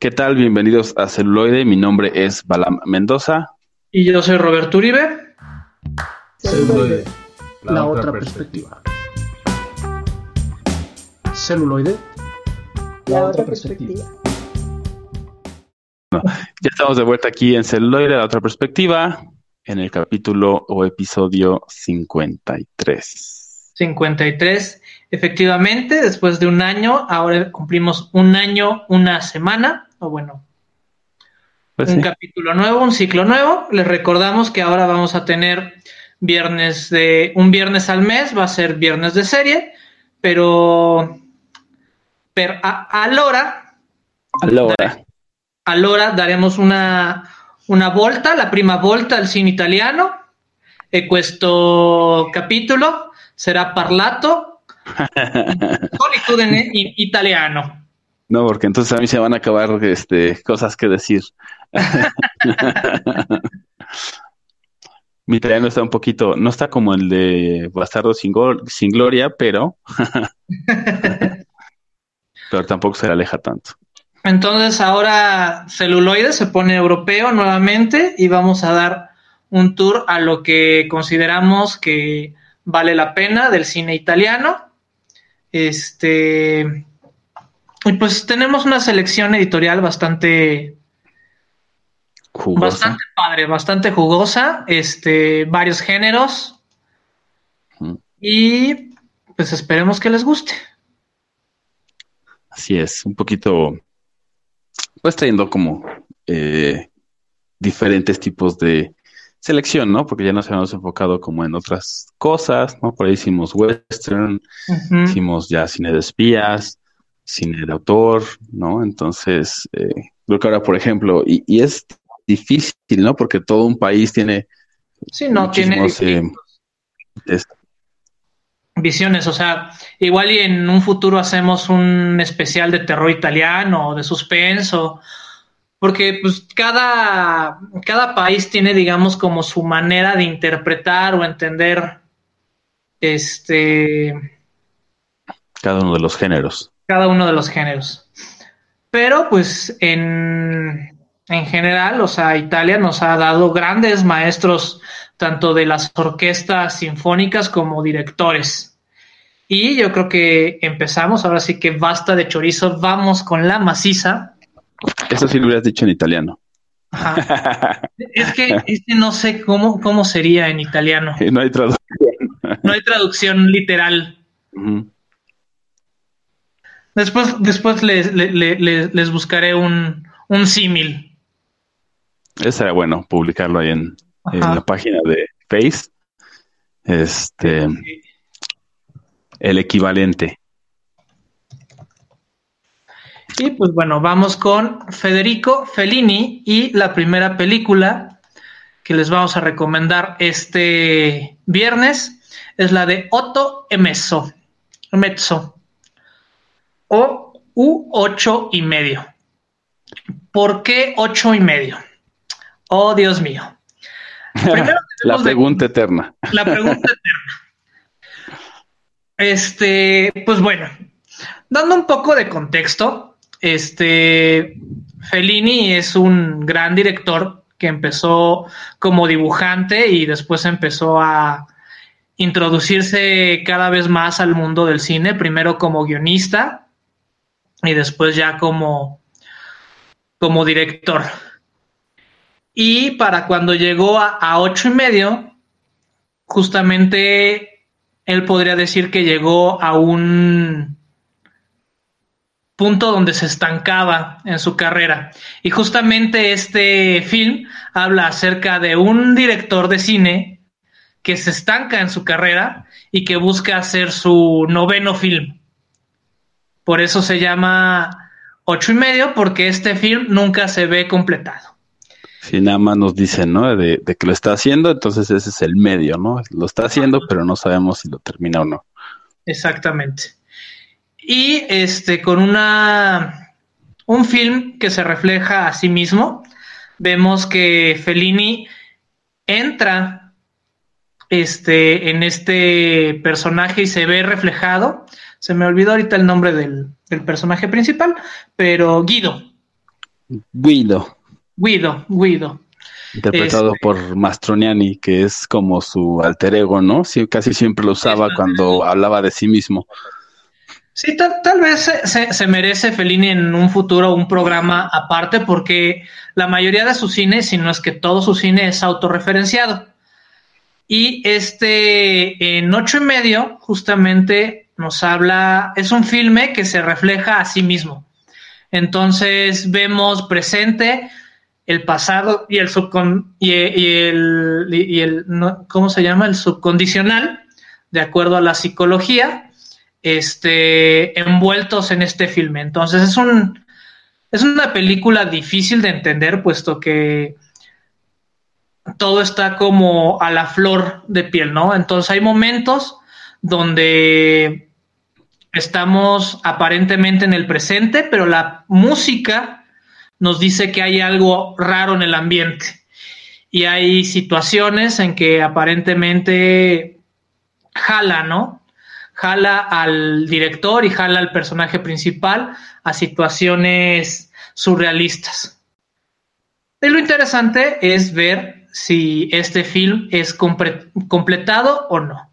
¿Qué tal? Bienvenidos a Celuloide. Mi nombre es Balam Mendoza. Y yo soy Roberto Uribe. Celuloide, la, otra, perspectiva. Celuloide, la, otra perspectiva. ya estamos de vuelta aquí en Celuloide, la otra perspectiva, en el capítulo o episodio 53. 53. Efectivamente, después de un año, ahora cumplimos un año, una semana o bueno, pues un capítulo nuevo, un ciclo nuevo. Les recordamos que ahora vamos a tener viernes de un viernes al mes, va a ser viernes de serie, pero, pero a, a Lora, a daremos una, una volta, la prima volta al cine italiano. E questo capítulo será parlato solitudine in italiano. No, porque entonces a mí se van a acabar este, cosas que decir. Mi italiano está un poquito, no está como el de Bastardo sin, sin Gloria, pero, pero tampoco se aleja tanto. Entonces ahora celuloide se pone europeo nuevamente y vamos a dar un tour a lo que consideramos que vale la pena del cine italiano. Este, y pues tenemos una selección editorial bastante jugosa. bastante padre, bastante jugosa, este, varios géneros. Y pues esperemos que les guste. Así es, un poquito, pues trayendo como eh, diferentes tipos de selección, ¿no? Porque ya nos habíamos enfocado como en otras cosas, ¿no? Por ahí hicimos western, hicimos ya cine de espías, cine de autor, ¿no? Entonces, eh, creo que ahora, por ejemplo, y, y, es difícil, ¿no? Porque todo un país tiene... Sí, no, tiene... Eh, visiones, o sea, igual y en un futuro hacemos un especial de terror italiano o de suspenso, porque pues cada, cada país tiene, digamos, como su manera de interpretar o entender este... Cada uno de los géneros cada uno de los géneros. Pero pues en, en general, o sea, Italia nos ha dado grandes maestros tanto de las orquestas sinfónicas como directores. Y yo creo que empezamos, ahora sí que basta de chorizo, vamos con la maciza. Eso sí lo hubieras dicho en italiano. Ajá. es que este no sé cómo, cómo sería en italiano. No hay traducción. no hay traducción literal. Después, después les, les, buscaré un, un símil. Sería bueno publicarlo ahí en, la página de Face. Este el equivalente. Y pues bueno, vamos con Federico Fellini y la primera película que les vamos a recomendar este viernes es la de Otto Emesso. Emesso o u ocho y medio. ¿Por qué ocho y medio? Oh, Dios mío. la pregunta eterna. La pregunta eterna. Este, pues bueno, dando un poco de contexto, este, Fellini es un gran director que empezó como dibujante y después empezó a introducirse cada vez más al mundo del cine, primero como guionista y después ya como, como director. Y para cuando llegó a, ocho y medio, justamente él podría decir que llegó a un punto donde se estancaba en su carrera. Y justamente este film habla acerca de un director de cine que se estanca en su carrera y que busca hacer su noveno film. Por eso se llama ocho y medio, porque este film nunca se ve completado. Si nada más nos dicen, ¿no? De, que lo está haciendo, entonces ese es el medio, ¿no? Lo está haciendo, pero no sabemos si lo termina o no. Exactamente. Y este, con una un film que se refleja a sí mismo, vemos que Fellini entra este, en este personaje y se ve reflejado se me olvidó ahorita el nombre del, personaje principal, pero Guido. Guido. Guido, Guido. Interpretado Este- por Mastroniani, que es como su alter ego, ¿no? Sí, casi siempre lo usaba cuando hablaba de sí mismo. Sí, tal, tal vez se, se- merece Fellini en un futuro un programa aparte porque la mayoría de su cine, si no es que todo su cine es autorreferenciado. Y este en ocho y medio justamente nos habla, es un filme que se refleja a sí mismo. Entonces vemos presente el pasado y el subcon y, el, y el ¿cómo se llama? El subcondicional, de acuerdo a la psicología, este, envueltos en este filme. Entonces es un es una película difícil de entender, puesto que todo está como a la flor de piel, ¿no? Entonces hay momentos donde estamos aparentemente en el presente, pero la música nos dice que hay algo raro en el ambiente. Y hay situaciones en que aparentemente jala, ¿no? Jala al director y jala al personaje principal a situaciones surrealistas. Y lo interesante es ver si este film es completado o no.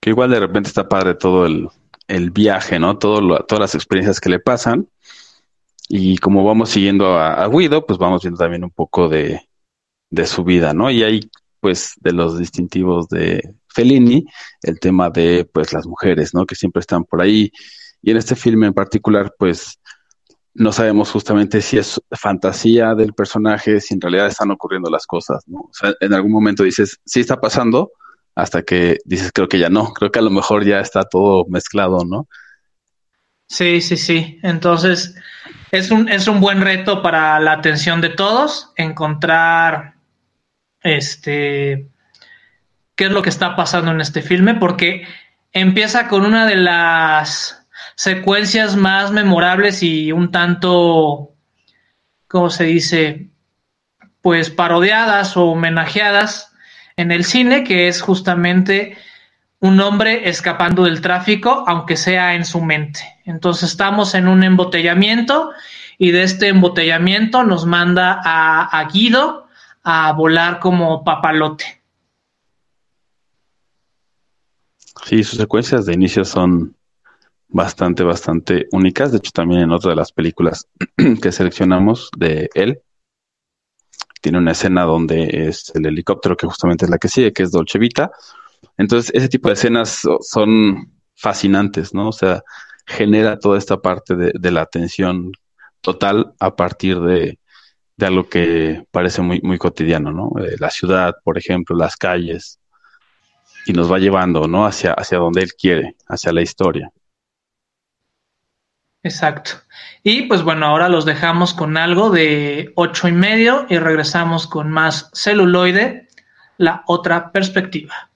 Que igual de repente está padre todo el, el viaje, ¿no? Todo lo- todas las experiencias que le pasan. Y como vamos siguiendo a, a Guido, pues vamos viendo también un poco de, de su vida, ¿no? Y hay, pues, de los distintivos de Fellini, el tema de, pues, las mujeres, ¿no? Que siempre están por ahí. Y en este filme en particular, pues, no sabemos justamente si es fantasía del personaje, si en realidad están ocurriendo las cosas, ¿no? O sea, en algún momento dices, sí está pasando, hasta que dices, creo que ya no, creo que a lo mejor ya está todo mezclado, ¿no? Sí, sí, sí. Entonces, es un, es un buen reto para la atención de todos, encontrar este qué es lo que está pasando en este filme, porque empieza con una de las secuencias más memorables y un tanto, ¿cómo se dice? Pues parodiadas o homenajeadas en el cine, que es justamente un hombre escapando del tráfico, aunque sea en su mente. Entonces estamos en un embotellamiento y de este embotellamiento nos manda a, a Guido a volar como papalote. Sí, sus secuencias de inicio son bastante, bastante únicas. De hecho, también en otra de las películas que seleccionamos de él, tiene una escena donde es el helicóptero, que justamente es la que sigue, que es Dolce Vita. Entonces, ese tipo de escenas so- son fascinantes, ¿no? O sea, genera toda esta parte de, de la atención total a partir de, de algo que parece muy, muy cotidiano, ¿no? Eh, la ciudad, por ejemplo, las calles, y nos va llevando, ¿no? Hacia, hacia donde él quiere, hacia la historia. Exacto. Y pues bueno, ahora los dejamos con algo de ocho y medio y regresamos con más celuloide, la otra perspectiva.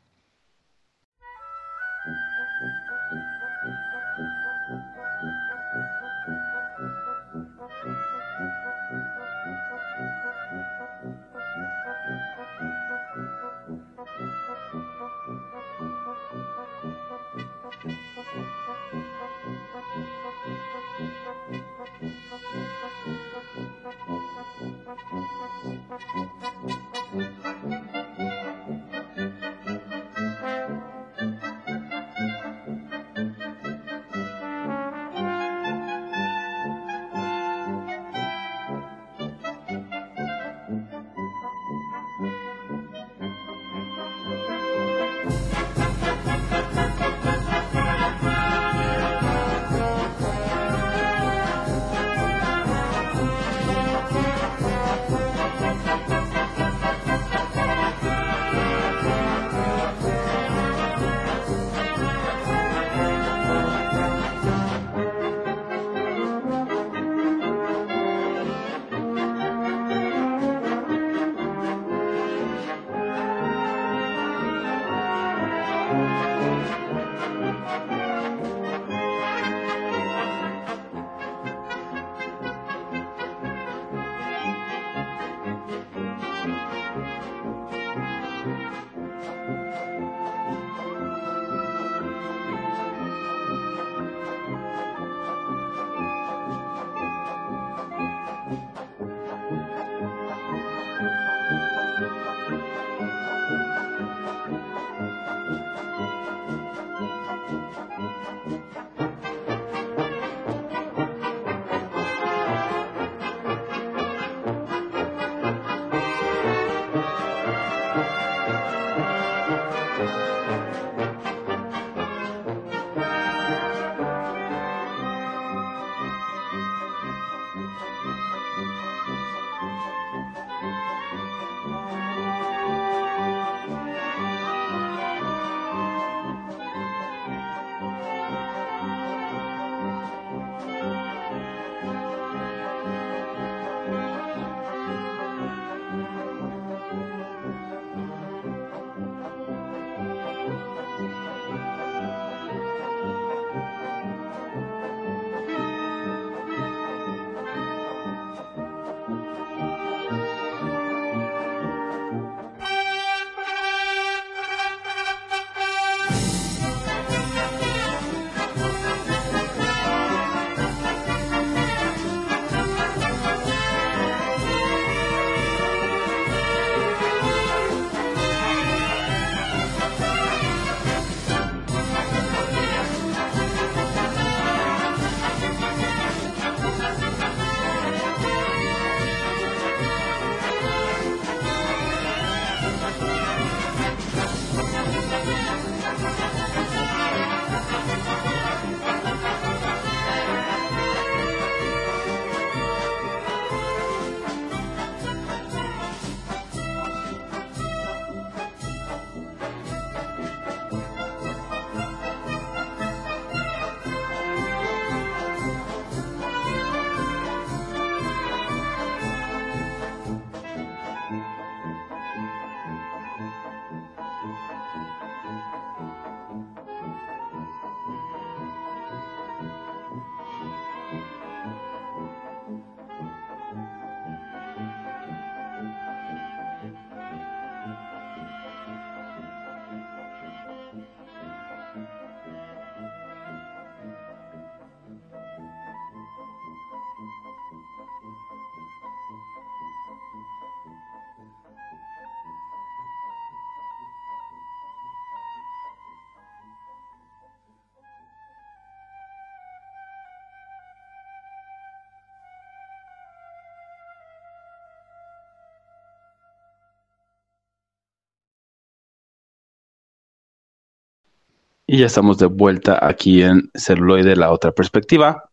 Y ya estamos de vuelta aquí en Celuloide, la otra perspectiva,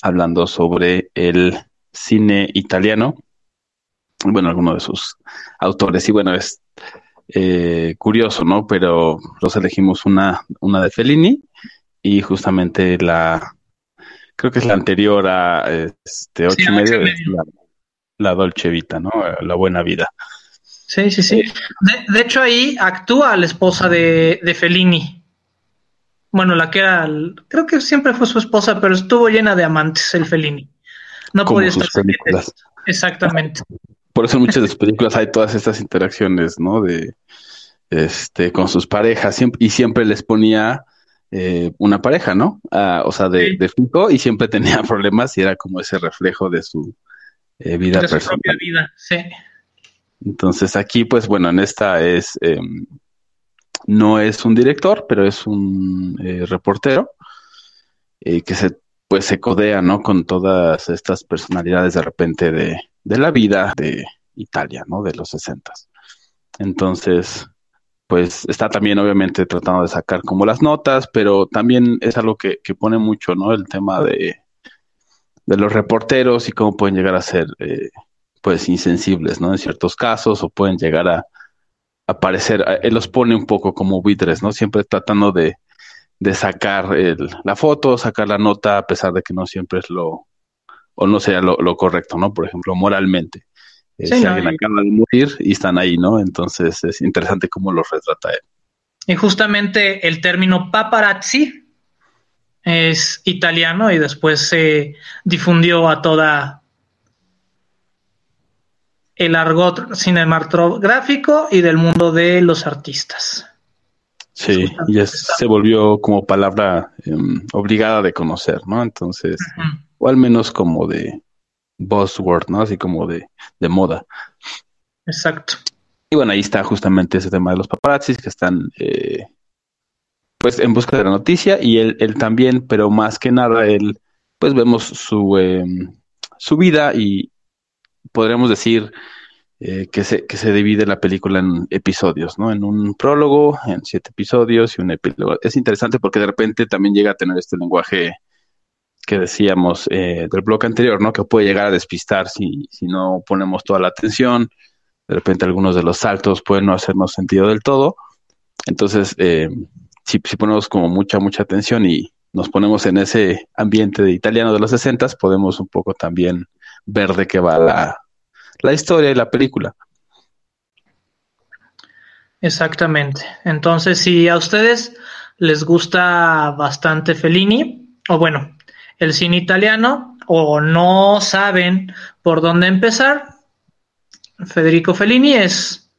hablando sobre el cine italiano. Bueno, alguno de sus autores. Y bueno, es eh, curioso, ¿no? Pero los elegimos una, una de Fellini y justamente la, creo que es la anterior a este ocho y medio, La, la, Dolce Vita, ¿no? La buena vida. Sí, sí, sí. De, de hecho, ahí actúa la esposa de, de Fellini bueno, la que era, creo que siempre fue su esposa, pero estuvo llena de amantes el Fellini. No podía estar películas. Exactamente. Por eso en muchas de sus películas hay todas estas interacciones, ¿no? De este con sus parejas y siempre les ponía eh, una pareja, ¿no? Ah, o sea, de, de, fijo y siempre tenía problemas y era como ese reflejo de su eh, vida de personal. Su propia vida, sí. Entonces aquí, pues bueno, en esta es eh, no es un director, pero es un eh, reportero eh, que se pues se codea, ¿no? Con todas estas personalidades de repente de, de la vida de Italia, ¿no? De los sesentas. Entonces, pues está también obviamente tratando de sacar como las notas, pero también es algo que, que pone mucho, ¿no? El tema de, de los reporteros y cómo pueden llegar a ser, eh, pues, insensibles, ¿no? En ciertos casos, o pueden llegar a, aparecer, él los pone un poco como buitres, ¿no? Siempre tratando de, de sacar el, la foto, sacar la nota, a pesar de que no siempre es lo, o no sea lo, lo correcto, ¿no? Por ejemplo, moralmente. Eh, sí, si no, alguien acaba de morir y están ahí, ¿no? Entonces es interesante cómo los retrata él. Y justamente el término paparazzi es italiano y después se difundió a toda el argot cinematográfico y del mundo de los artistas. Sí, y es, se volvió como palabra eh, obligada de conocer, ¿no? Entonces, uh -huh. o al menos como de buzzword, ¿no? Así como de, de moda. Exacto. Y bueno, ahí está justamente ese tema de los paparazzis que están, eh, pues, en busca de la noticia y él, él también, pero más que nada, él, pues, vemos su, eh, su vida y, podríamos decir eh, que, se, que se divide la película en episodios, ¿no? En un prólogo, en siete episodios y un epílogo. Es interesante porque de repente también llega a tener este lenguaje que decíamos eh, del bloque anterior, ¿no? Que puede llegar a despistar si, si no ponemos toda la atención. De repente algunos de los saltos pueden no hacernos sentido del todo. Entonces, eh, si, si ponemos como mucha, mucha atención y nos ponemos en ese ambiente de italiano de los 60, podemos un poco también ver de qué va la, la historia y la película. Exactamente. Entonces, si a ustedes les gusta bastante Fellini, o bueno, el cine italiano, o no saben por dónde empezar, Federico Fellini es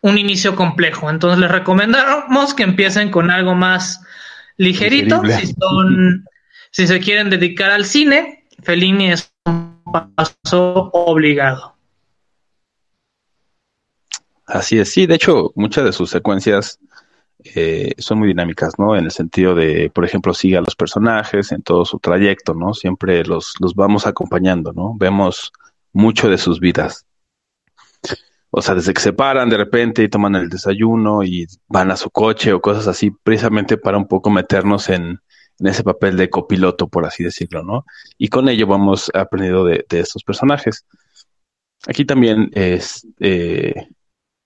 un inicio complejo. Entonces les recomendamos que empiecen con algo más ligerito. Si, son, si se quieren dedicar al cine, Fellini es paso obligado. Así es, sí, de hecho, muchas de sus secuencias eh, son muy dinámicas, ¿no? En el sentido de, por ejemplo, sigue a los personajes en todo su trayecto, ¿no? Siempre los, los vamos acompañando, ¿no? Vemos mucho de sus vidas. O sea, desde que se paran de repente y toman el desayuno y van a su coche o cosas así, precisamente para un poco meternos en, en ese papel de copiloto, por así decirlo, ¿no? Y con ello vamos aprendiendo de, de estos personajes. Aquí también es, eh,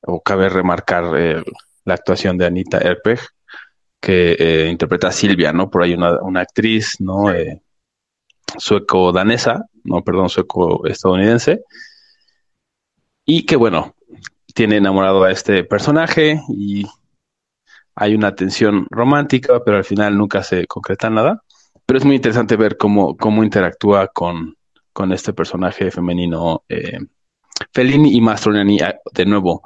o cabe remarcar eh, la actuación de Anita Erpeg, que eh, interpreta a Silvia, ¿no? Por ahí una, una actriz, ¿no? Eh, sueco-danesa, no, perdón, sueco-estadounidense. Y que, bueno, tiene enamorado a este personaje y hay una tensión romántica, pero al final nunca se concreta nada. Pero es muy interesante ver cómo, cómo interactúa con, con este personaje femenino eh, Fellini y Mastroianni de nuevo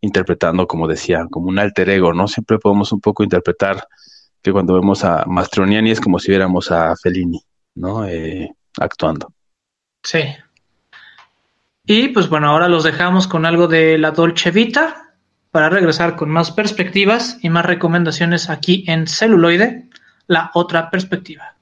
interpretando, como decía, como un alter ego, ¿no? Siempre podemos un poco interpretar que cuando vemos a Mastroianni es como si viéramos a Fellini, ¿no? Eh, actuando. Sí. Y pues bueno, ahora los dejamos con algo de la Dolce Vita para regresar con más perspectivas y más recomendaciones aquí en celuloide, la otra perspectiva.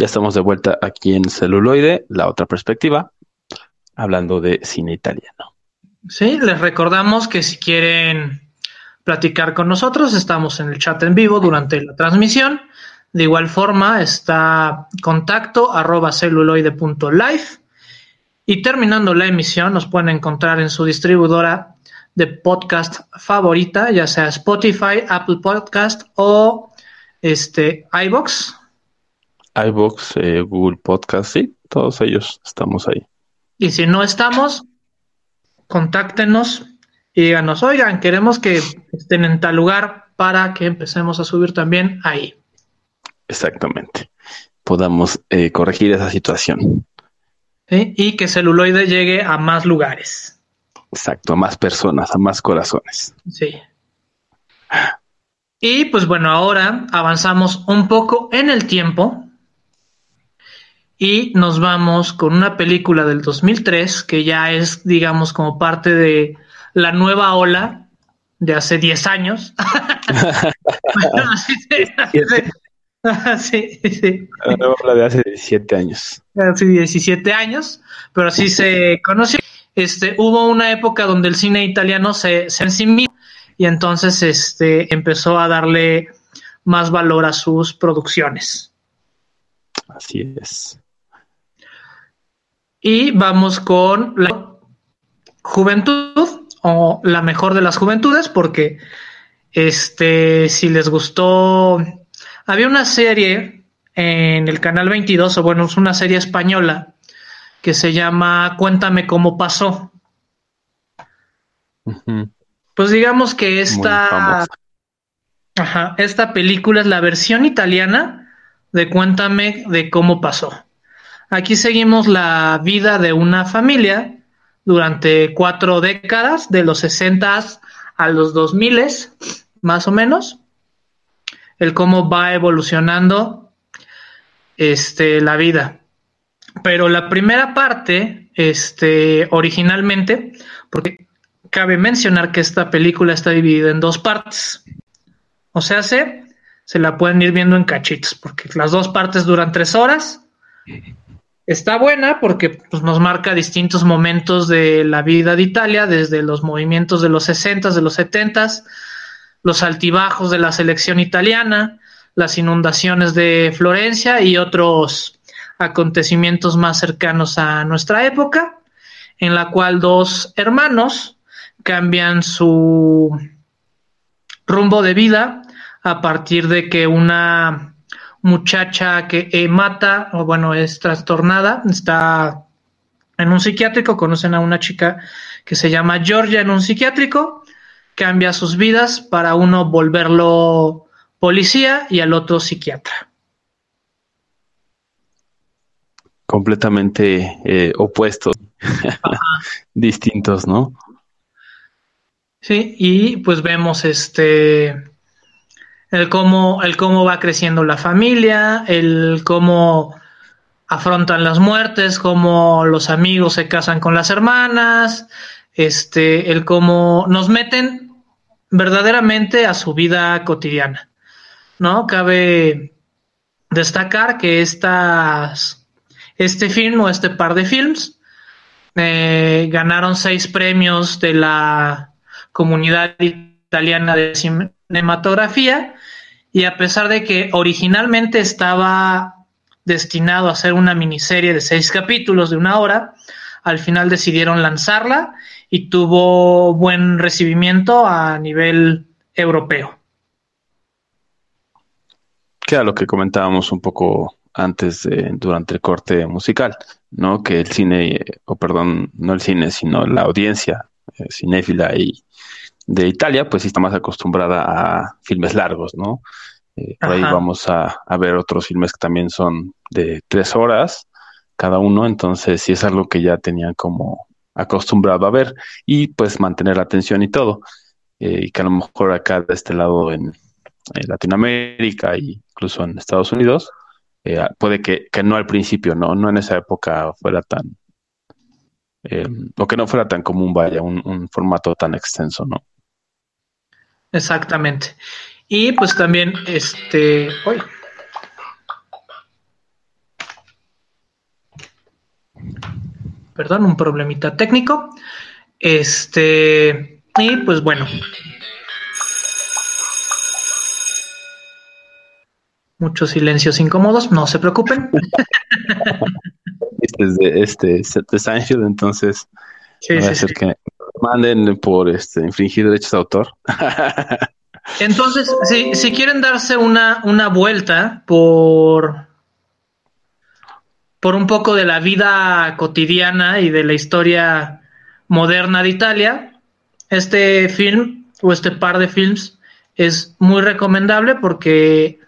Ya estamos de vuelta aquí en Celuloide, la otra perspectiva, hablando de cine italiano. Sí, les recordamos que si quieren platicar con nosotros, estamos en el chat en vivo durante la transmisión. De igual forma, está contacto arroba celuloide.live. Y terminando la emisión, nos pueden encontrar en su distribuidora de podcast favorita, ya sea Spotify, Apple Podcast o este iBox. iBox, eh, Google Podcast, sí, todos ellos estamos ahí. Y si no estamos, contáctenos y díganos, oigan, queremos que estén en tal lugar para que empecemos a subir también ahí. Exactamente. Podamos eh, corregir esa situación. ¿Sí? Y que celuloide llegue a más lugares. Exacto, a más personas, a más corazones. Sí. Y pues bueno, ahora avanzamos un poco en el tiempo y nos vamos con una película del 2003 que ya es, digamos, como parte de la nueva ola de hace 10 años. sí, sí. La nueva ola de hace 17 años. Hace 17 años, pero así se conoció. Este, hubo una época donde el cine italiano se, se y entonces este, empezó a darle más valor a sus producciones. Así es. Y vamos con la juventud o la mejor de las juventudes, porque este, si les gustó, había una serie en el canal 22, o bueno, es una serie española que se llama Cuéntame cómo pasó. Pues digamos que esta, ajá, esta película es la versión italiana de Cuéntame de cómo pasó. Aquí seguimos la vida de una familia durante cuatro décadas, de los 60 a los 2000, más o menos, el cómo va evolucionando este, la vida. Pero la primera parte, este, originalmente, porque cabe mencionar que esta película está dividida en dos partes. O sea, se, se la pueden ir viendo en cachitos, porque las dos partes duran tres horas. Está buena porque pues, nos marca distintos momentos de la vida de Italia, desde los movimientos de los 60, de los 70, los altibajos de la selección italiana, las inundaciones de Florencia y otros acontecimientos más cercanos a nuestra época, en la cual dos hermanos cambian su rumbo de vida a partir de que una muchacha que eh, mata, o bueno, es trastornada, está en un psiquiátrico, conocen a una chica que se llama Georgia en un psiquiátrico, cambia sus vidas para uno volverlo policía y al otro psiquiatra. Completamente eh, opuestos, distintos, ¿no? Sí, y pues vemos este el cómo, el cómo va creciendo la familia, el cómo afrontan las muertes, cómo los amigos se casan con las hermanas, este, el cómo nos meten verdaderamente a su vida cotidiana, ¿no? Cabe destacar que estas, este film o este par de films eh, ganaron seis premios de la comunidad italiana de cinematografía y a pesar de que originalmente estaba destinado a ser una miniserie de seis capítulos de una hora, al final decidieron lanzarla y tuvo buen recibimiento a nivel europeo. Que lo que comentábamos un poco antes durante el corte musical, ¿no? Que el cine, o perdón, no el cine, sino la audiencia eh, cinéfila y de Italia, pues sí está más acostumbrada a filmes largos, ¿no? Eh, por ahí vamos a, ver otros filmes que también son de tres horas cada uno, entonces sí es algo que ya tenían como acostumbrado a ver y pues mantener la atención y todo. Eh, y que a lo mejor acá de este lado en, Latinoamérica e incluso en Estados Unidos, eh, puede que, no al principio, ¿no? No en esa época fuera tan, o que no fuera tan común, vaya, un, un formato tan extenso, ¿no? Exactamente. Y pues también, este, hoy. Perdón, un problemita técnico. Este, y pues bueno. Muchos silencios incómodos, no se preocupen. Este es de este, este entonces. Sí, no sí. Que manden por este infringir derechos de autor. Entonces, si, si quieren darse una, una vuelta por, por un poco de la vida cotidiana y de la historia moderna de Italia, este film o este par de films es muy recomendable porque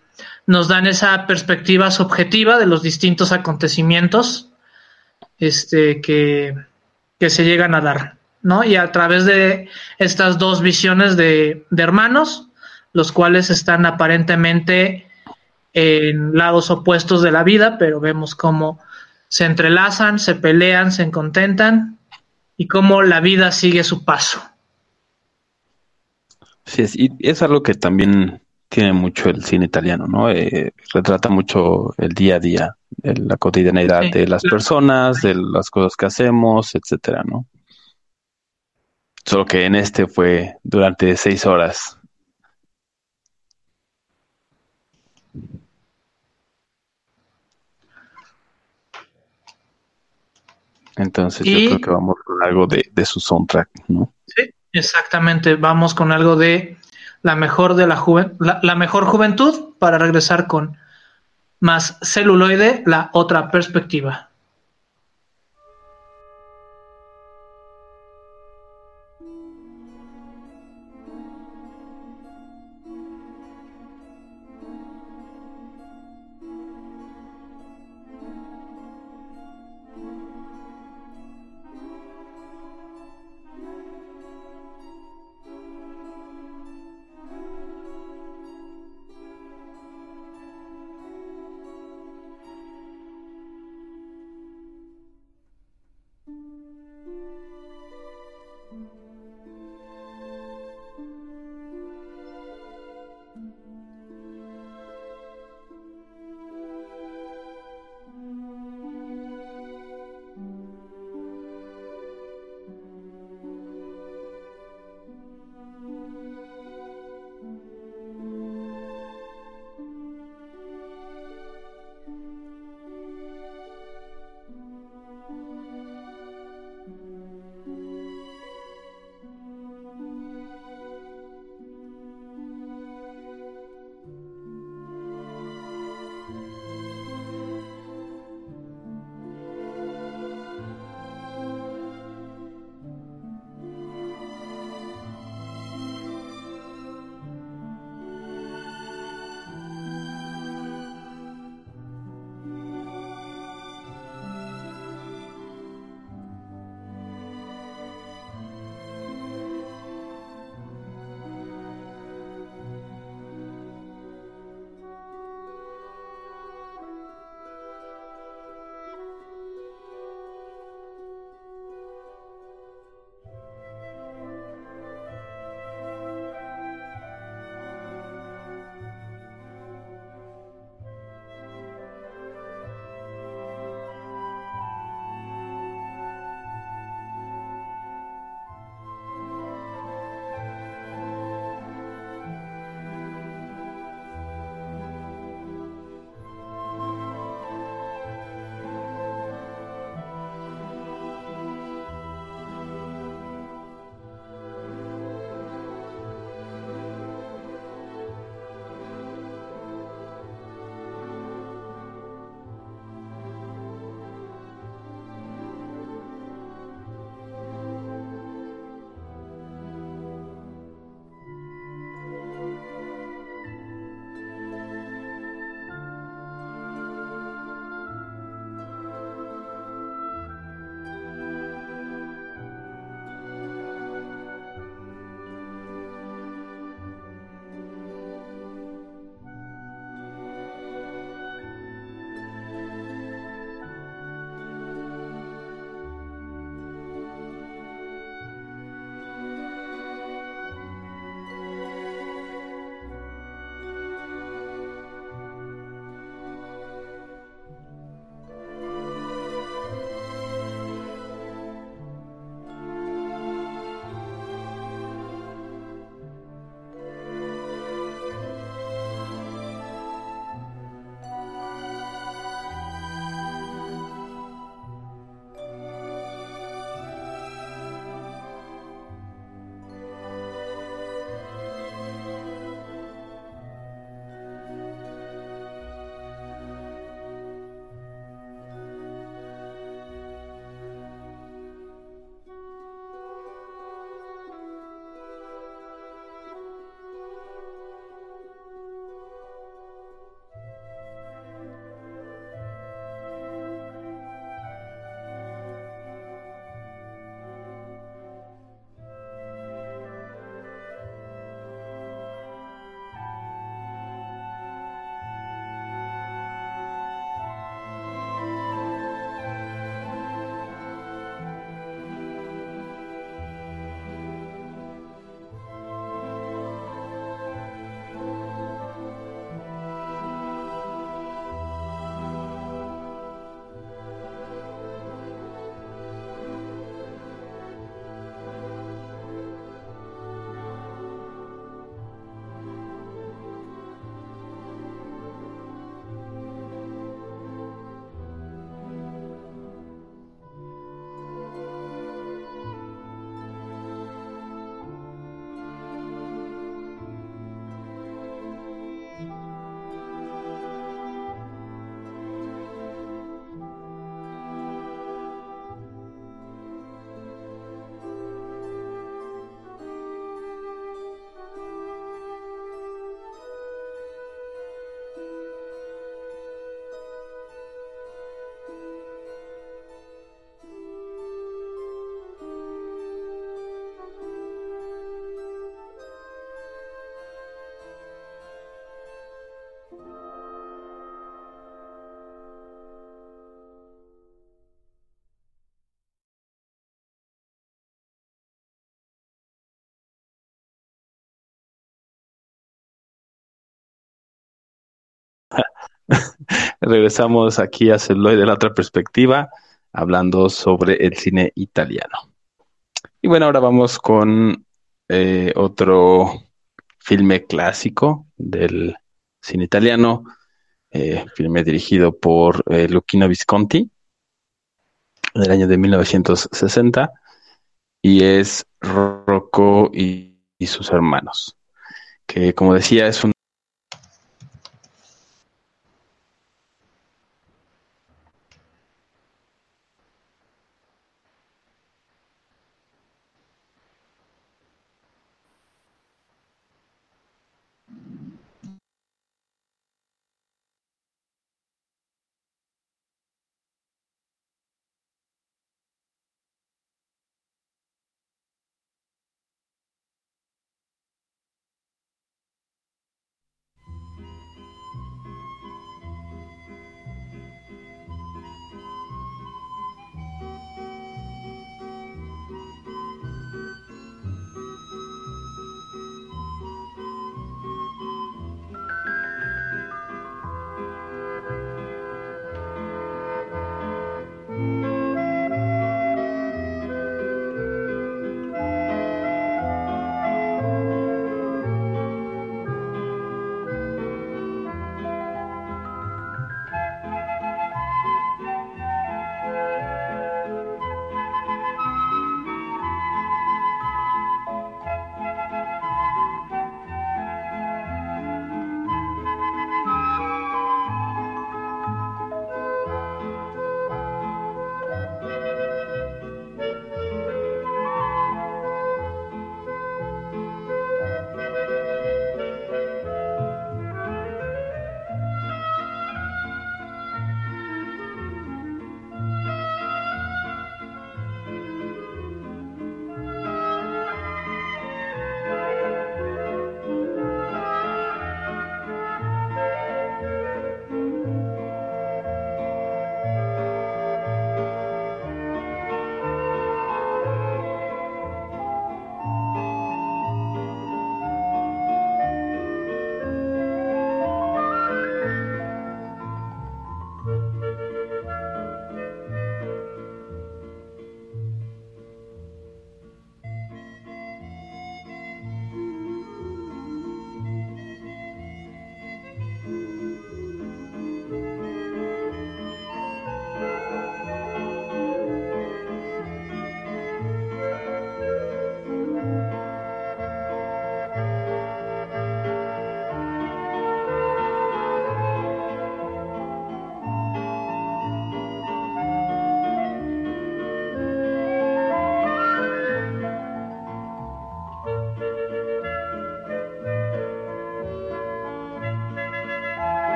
nos dan esa perspectiva subjetiva de los distintos acontecimientos este, que, que se llegan a dar, ¿no? Y a través de estas dos visiones de, de hermanos, los cuales están aparentemente en lados opuestos de la vida, pero vemos cómo se entrelazan, se pelean, se contentan y cómo la vida sigue su paso. Sí, es, y es algo que también tiene mucho el cine italiano, ¿no? Eh, retrata mucho el día a día, el- la cotidianidad Sí, de las claro. personas, de las cosas que hacemos, etcétera, ¿no? Solo que en este fue durante seis horas. Entonces Y- yo creo que vamos con algo de, de su soundtrack, ¿no? Sí, exactamente. Vamos con algo de la mejor de la, juven- la, la mejor juventud para regresar con más celuloide, la otra perspectiva. Regresamos aquí a Celoy de la otra perspectiva, hablando sobre el cine italiano. Y bueno, ahora vamos con eh, otro filme clásico del cine italiano, eh, filme dirigido por eh, Luchino Visconti, del año de 1960, y es Rocco y sus hermanos, que como decía es un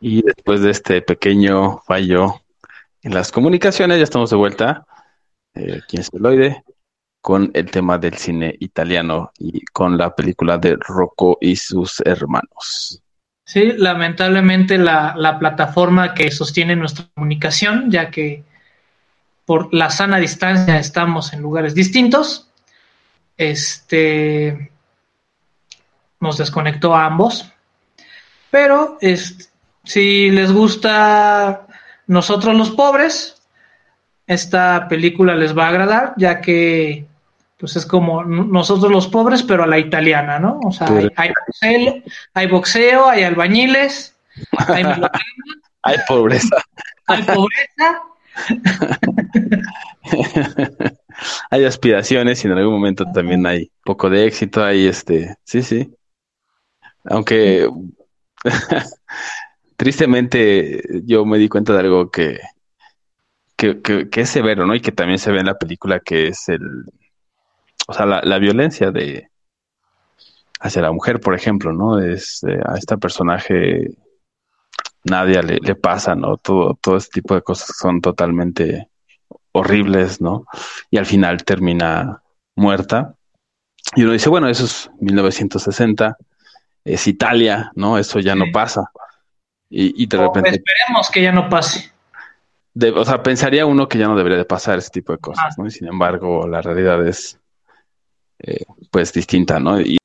Y después de este pequeño fallo en las comunicaciones, ya estamos de vuelta eh, aquí en Celoide con el tema del cine italiano y con la película de Rocco y sus hermanos. Sí, lamentablemente la, la plataforma que sostiene nuestra comunicación, ya que por la sana distancia estamos en lugares distintos, este nos desconectó a ambos, pero este, si les gusta Nosotros los Pobres, esta película les va a agradar, ya que pues es como nosotros los pobres, pero a la italiana, ¿no? O sea, hay, boxeo, hay, albañiles, hay, hay pobreza. Hay pobreza. hay aspiraciones y en algún momento también hay poco de éxito, hay este, sí, sí. Aunque tristemente yo me di cuenta de algo que, que, que, es severo, ¿no? Y que también se ve en la película, que es el, o sea, la, violencia de hacia la mujer, por ejemplo, ¿no? Es eh, a esta personaje Nadia le, le pasa, ¿no? Todo, todo este tipo de cosas son totalmente horribles, ¿no? Y al final termina muerta. Y uno dice, bueno, eso es 1960, es Italia, ¿no? Eso ya no pasa. Y, y de repente... Esperemos que ya no pase. De, o sea, pensaría uno que ya no debería de pasar ese tipo de cosas, ah. ¿no? Y sin embargo, la realidad es, eh, pues, distinta, ¿no? Y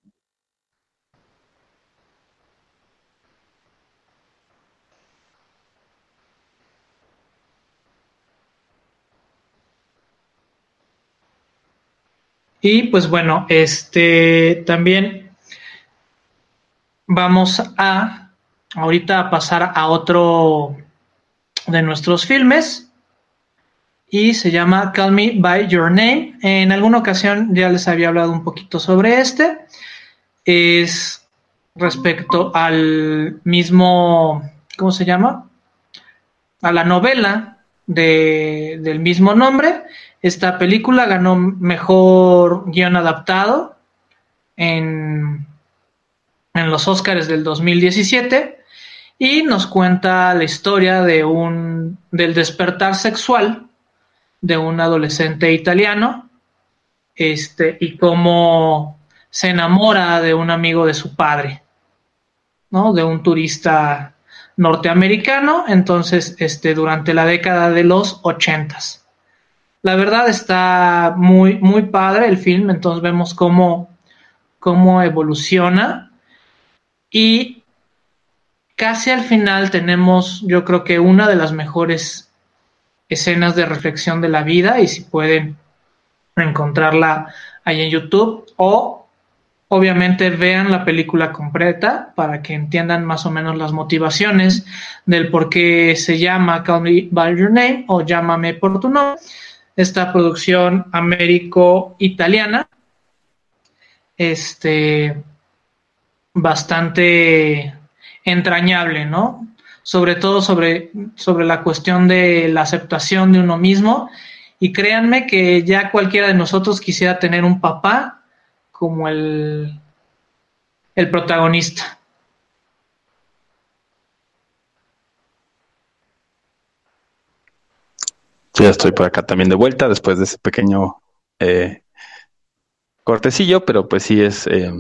Y pues bueno, este también vamos a ahorita pasar a otro de nuestros filmes y se llama Call Me by Your Name. En alguna ocasión ya les había hablado un poquito sobre este. Es respecto al mismo, ¿cómo se llama? A la novela de, del mismo nombre esta película ganó mejor guion adaptado en, en los Oscars del 2017 y nos cuenta la historia de un del despertar sexual de un adolescente italiano este y cómo se enamora de un amigo de su padre, ¿no? De un turista norteamericano, entonces este durante la década de los ochentas. La verdad está muy, muy padre el film, entonces vemos cómo, cómo evoluciona y casi al final tenemos yo creo que una de las mejores escenas de reflexión de la vida y si pueden encontrarla ahí en YouTube o obviamente vean la película completa para que entiendan más o menos las motivaciones del por qué se llama Call Me By Your Name o Llámame por tu nombre. Esta producción américo-italiana, este, bastante entrañable, ¿no? Sobre todo sobre, sobre la cuestión de la aceptación de uno mismo. Y créanme que ya cualquiera de nosotros quisiera tener un papá como el, el protagonista. ya estoy por acá también de vuelta después de ese pequeño eh, cortecillo, pero pues sí es eh,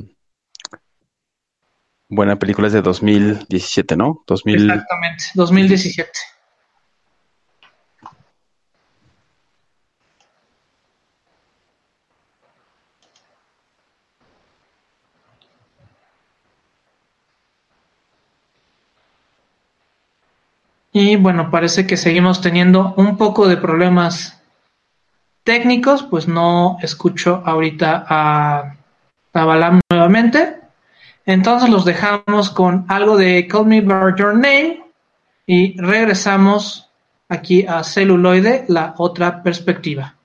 buena película, es de 2017, ¿no? 2000... Exactamente, 2017. Y bueno, parece que seguimos teniendo un poco de problemas técnicos, pues no escucho ahorita a, a nuevamente. Entonces los dejamos con algo de Call Me By Your Name y regresamos aquí a celuloide, la otra perspectiva.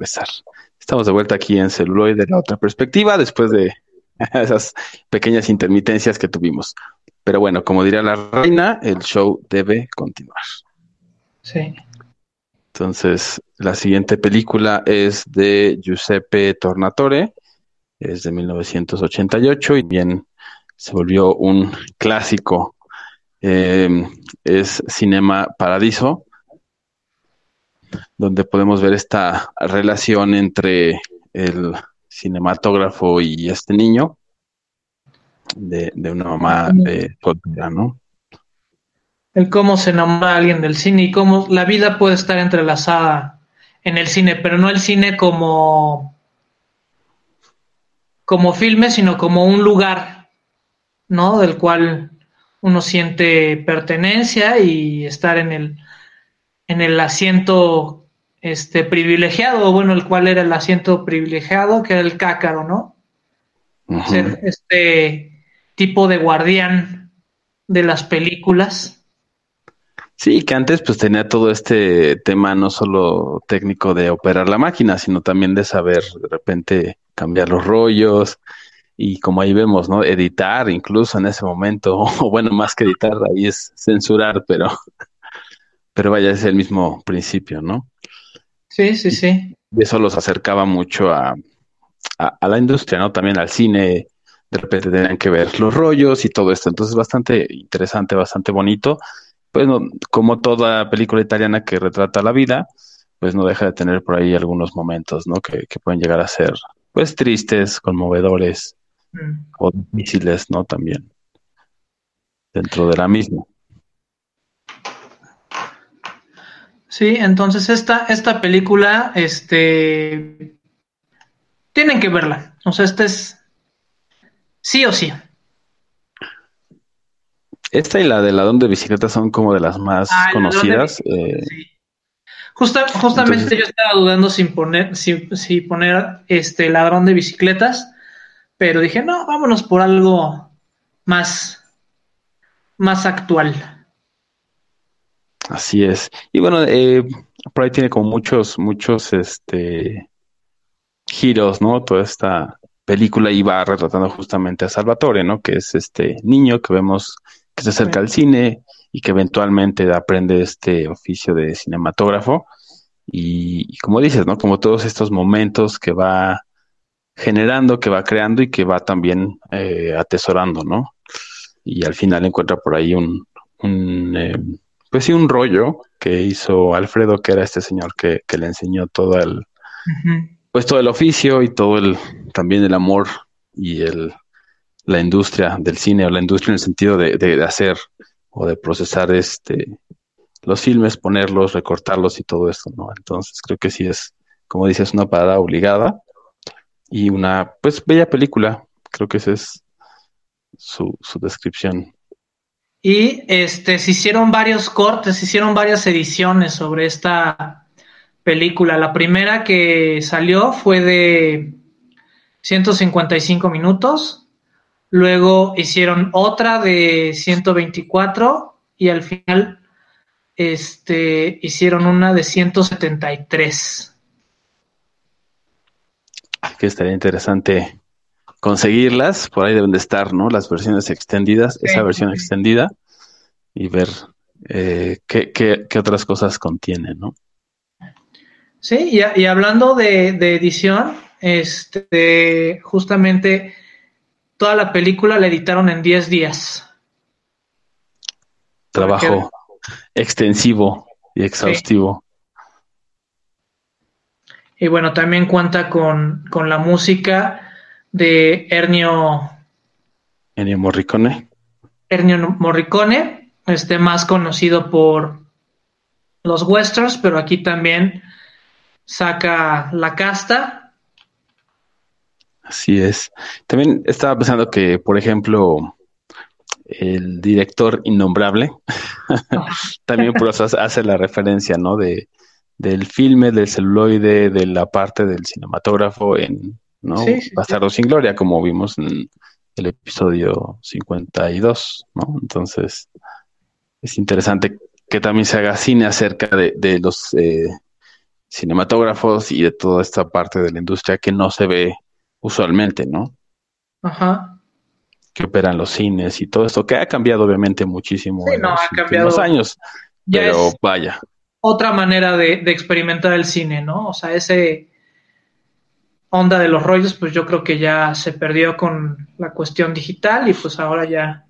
Regresar. Estamos de vuelta aquí en celuloide de la otra perspectiva después de esas pequeñas intermitencias que tuvimos. Pero bueno, como diría la reina, el show debe continuar. Sí. Entonces, la siguiente película es de Giuseppe Tornatore, es de 1988 y bien se volvió un clásico. Eh, es Cinema Paradiso, donde podemos ver esta relación entre el cinematógrafo y este niño de, de una mamá eh, soltera, ¿no? El cómo se enamora alguien del cine y cómo la vida puede estar entrelazada en el cine, pero no el cine como como filme, sino como un lugar, ¿no? Del cual uno siente pertenencia y estar en el en el asiento este privilegiado, bueno, el cual era el asiento privilegiado, que era el cácaro, ¿no? Ser este tipo de guardián de las películas. Sí, que antes pues tenía todo este tema no solo técnico de operar la máquina, sino también de saber de repente cambiar los rollos y como ahí vemos, ¿no? Editar incluso en ese momento, o bueno, más que editar, ahí es censurar, pero, pero vaya, es el mismo principio, ¿no? Sí, sí, sí. Y eso los acercaba mucho a, a, a la industria, ¿no? También al cine, de repente tenían que ver los rollos y todo esto, entonces bastante interesante, bastante bonito. Pues no, como toda película italiana que retrata la vida, pues no deja de tener por ahí algunos momentos, ¿no? Que, que pueden llegar a ser, pues, tristes, conmovedores Mm. o difíciles, ¿no? También dentro de la misma. Sí, entonces esta, esta película, este, tienen que verla. O sea, esta es sí o sí. Esta y la de ladrón de bicicleta son como de las más Ah, conocidas. eh, sí. Justa- justamente entonces- yo estaba dudando sin poner, si, si poner este ladrón de bicicletas, pero dije, no, vámonos por algo más, más actual. Así es. Y bueno, eh, por ahí tiene como muchos, muchos, este, giros, ¿no? Toda esta película iba retratando justamente a Salvatore, ¿no? Que es este niño que vemos que se acerca al cine y que eventualmente aprende este oficio de cinematógrafo. Y, y como dices, ¿no? Como todos estos momentos que va generando, que va creando y que va también eh, atesorando, ¿no? Y al final encuentra por ahí un, un eh, pues sí, un rollo que hizo Alfredo, que era este señor que, que le enseñó todo el, Ujú. pues todo el oficio y todo el, también el amor y el, la industria del cine o la industria en el sentido de, de hacer o de procesar este, los filmes, ponerlos, recortarlos y todo esto, ¿no? Entonces creo que sí es, como dices, una parada obligada y una, pues, bella película. Creo que esa es su, su descripción. Y este, se hicieron varios cortes, se hicieron varias ediciones sobre esta película. La primera que salió fue de 155 minutos. Luego hicieron otra de 124 y al final este, hicieron una de 173. Que estaría interesante conseguirlas. Por ahí deben de estar, ¿no? Las versiones extendidas, Sí. esa versión extendida y ver eh, qué, qué, qué otras cosas contiene, ¿no? Sí, y, y hablando de, de edición, este, justamente toda la película la editaron en 10 días. Trabajo extensivo y exhaustivo. Y bueno, también cuenta con, con la música de Ennio Morricone. Ennio Morricone, este más conocido por los westerns, pero aquí también saca la casta. Así es. También estaba pensando que, por ejemplo, el director innombrable también por eso hace- hace la referencia, ¿no? De, del filme, del celuloide, de la parte del cinematógrafo en, ¿no? Sí, sí, Bastardo sin Gloria, como vimos en el episodio 52, ¿no? Entonces, es interesante que también se haga cine acerca de, de los eh, cinematógrafos y de toda esta parte de la industria que no se ve usualmente, ¿no? Ajá. Que operan los cines y todo esto, que ha cambiado obviamente muchísimo Sí, en no, los ha últimos cambiado. años, Ya pero vaya, otra manera de, de experimentar el cine, ¿no? O sea, ese onda de los rollos, pues yo creo que ya se perdió con la cuestión digital y pues ahora ya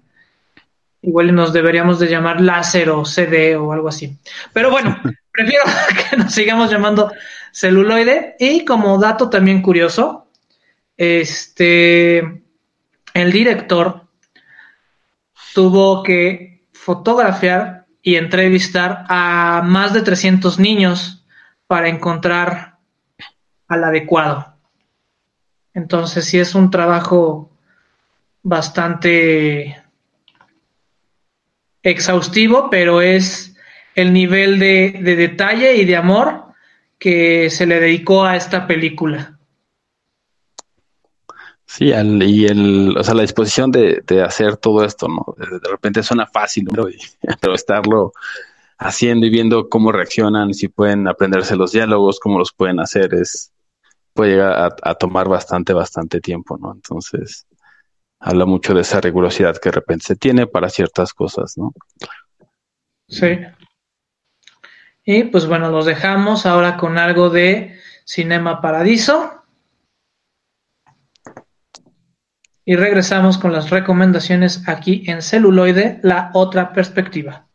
igual nos deberíamos de llamar láser o CD o algo así. Pero bueno, prefiero que nos sigamos llamando celuloide y como dato también curioso, este, el director tuvo que fotografiar y entrevistar a más de 300 niños para encontrar al adecuado. Entonces sí es un trabajo bastante exhaustivo, pero es el nivel de, de detalle y de amor que se le dedicó a esta película. sí, y el, o sea, la disposición de, de hacer todo esto, ¿no? De, repente suena fácil, ¿no? Pero estarlo haciendo y viendo cómo reaccionan, si pueden aprenderse los diálogos, cómo los pueden hacer, es, puede llegar a, a tomar bastante, bastante tiempo, ¿no? Entonces, habla mucho de esa rigurosidad que de repente se tiene para ciertas cosas, ¿no? Sí. Y pues bueno, los dejamos ahora con algo de Cinema Paradiso. Y regresamos con las recomendaciones aquí en celuloide, la otra perspectiva.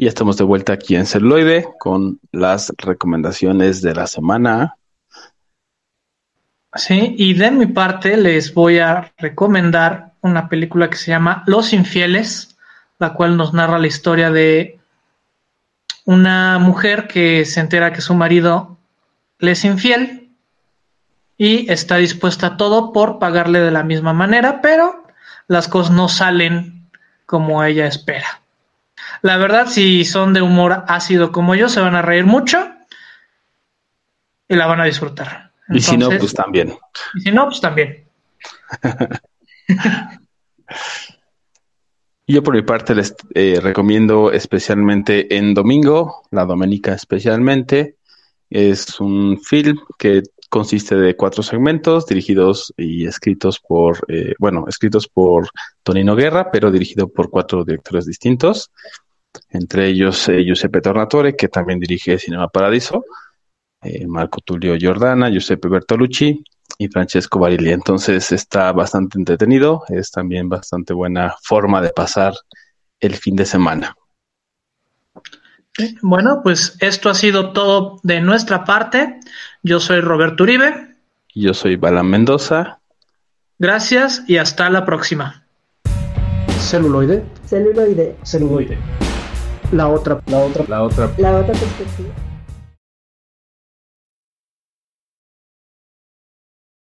Y estamos de vuelta aquí en Celuloide con las recomendaciones de la semana. Sí, y de mi parte les voy a recomendar una película que se llama Los Infieles, la cual nos narra la historia de una mujer que se entera que su marido le es infiel y está dispuesta a todo por pagarle de la misma manera, pero las cosas no salen como ella espera. La verdad, si son de humor ácido como yo, se van a reír mucho y la van a disfrutar. y si no, pues también. y si no, pues también. Yo por mi parte les eh, recomiendo especialmente en domingo, la Doménica especialmente. Es un film que consiste de cuatro segmentos dirigidos y escritos por, eh, bueno, escritos por Tonino Guerra, pero dirigido por cuatro directores distintos. Entre ellos eh, Giuseppe Tornatore, que también dirige Cinema Paradiso, eh, Marco Tulio Giordana, Giuseppe Bertolucci y Francesco Barilli. Entonces está bastante entretenido, es también bastante buena forma de pasar el fin de semana. Bueno, pues esto ha sido todo de nuestra parte. Yo soy Roberto Uribe. Yo soy Balan Mendoza. Gracias y hasta la próxima. Celuloide, Celuloide, celuloide. La otra, la otra, la otra. La otra perspectiva.